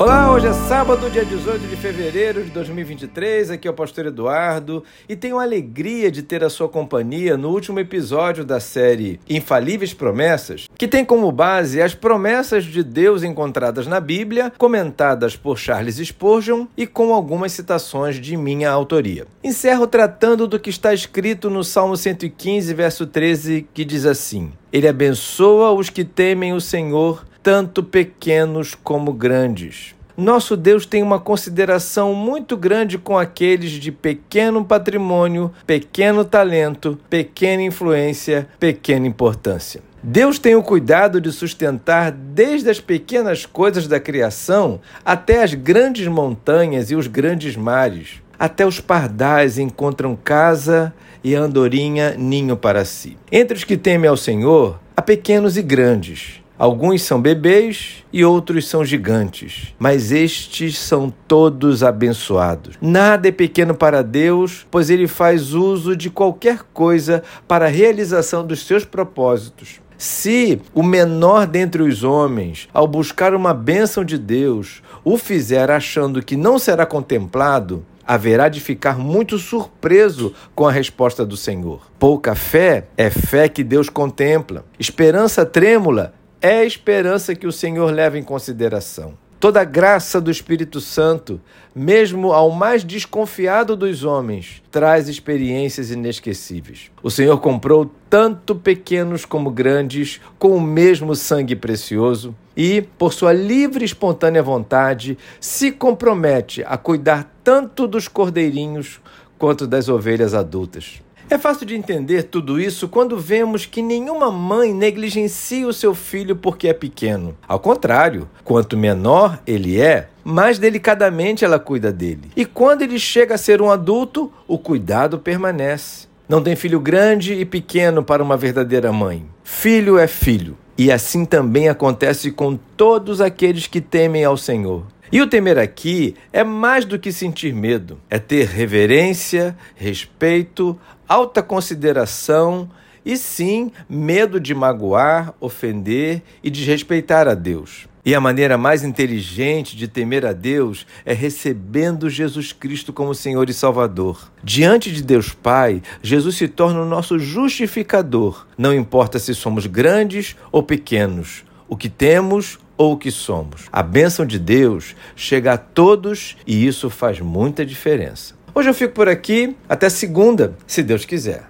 Olá, hoje é sábado, dia 18 de fevereiro de 2023. Aqui é o pastor Eduardo e tenho a alegria de ter a sua companhia no último episódio da série Infalíveis Promessas, que tem como base as promessas de Deus encontradas na Bíblia, comentadas por Charles Spurgeon e com algumas citações de minha autoria. Encerro tratando do que está escrito no Salmo 115, verso 13, que diz assim: Ele abençoa os que temem o Senhor tanto pequenos como grandes. Nosso Deus tem uma consideração muito grande com aqueles de pequeno patrimônio, pequeno talento, pequena influência, pequena importância. Deus tem o cuidado de sustentar desde as pequenas coisas da criação até as grandes montanhas e os grandes mares. Até os pardais encontram casa e a andorinha ninho para si. Entre os que temem ao Senhor, há pequenos e grandes. Alguns são bebês e outros são gigantes, mas estes são todos abençoados. Nada é pequeno para Deus, pois ele faz uso de qualquer coisa para a realização dos seus propósitos. Se o menor dentre os homens, ao buscar uma bênção de Deus, o fizer achando que não será contemplado, haverá de ficar muito surpreso com a resposta do Senhor. Pouca fé é fé que Deus contempla. Esperança trêmula é a esperança que o Senhor leva em consideração. Toda a graça do Espírito Santo, mesmo ao mais desconfiado dos homens, traz experiências inesquecíveis. O Senhor comprou tanto pequenos como grandes com o mesmo sangue precioso e, por sua livre e espontânea vontade, se compromete a cuidar tanto dos cordeirinhos quanto das ovelhas adultas. É fácil de entender tudo isso quando vemos que nenhuma mãe negligencia o seu filho porque é pequeno. Ao contrário, quanto menor ele é, mais delicadamente ela cuida dele. E quando ele chega a ser um adulto, o cuidado permanece. Não tem filho grande e pequeno para uma verdadeira mãe. Filho é filho. E assim também acontece com todos aqueles que temem ao Senhor. E o temer aqui é mais do que sentir medo, é ter reverência, respeito, alta consideração e sim medo de magoar, ofender e desrespeitar a Deus. E a maneira mais inteligente de temer a Deus é recebendo Jesus Cristo como Senhor e Salvador. Diante de Deus Pai, Jesus se torna o nosso justificador, não importa se somos grandes ou pequenos, o que temos ou o que somos. A bênção de Deus chega a todos e isso faz muita diferença. Hoje eu fico por aqui, até segunda, se Deus quiser.